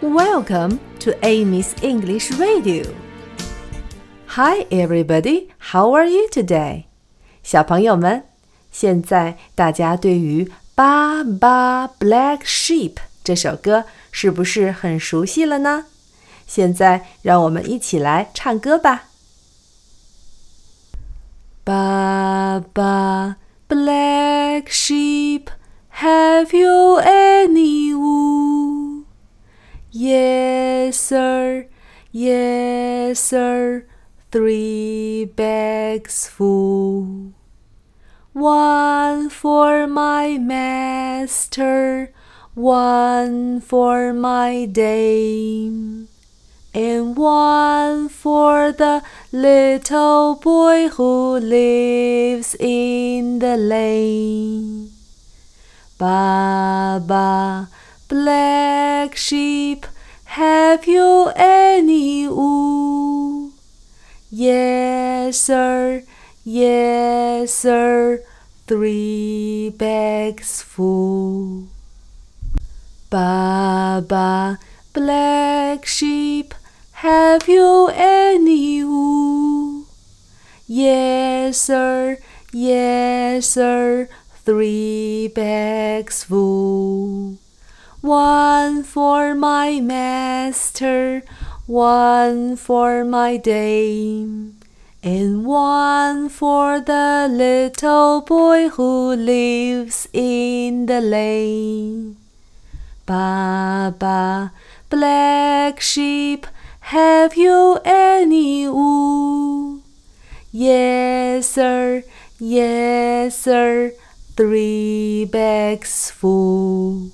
Welcome to Amy's English Radio. Hi, everybody. How are you today? 小朋友们，现在大家对于《巴巴 Black Sheep》这首歌是不是很熟悉了呢？现在让我们一起来唱歌吧。巴巴 Black Sheep, have you any wool? Yes, sir. Yes, sir. Three bags full. One for my master, one for my dame, and one for the little boy who lives in the lane. Baba, black sheep, have you any wool? Yes, sir. Yes, sir. Three bags full. Baba, black sheep, have you any wool? Yes, sir. Yes, sir. Three bags full. One for my master, one for my dame, and one for the little boy who lives in the lane. Baba, black sheep, have you any wool? Yes, sir. Yes, sir. Three bags full.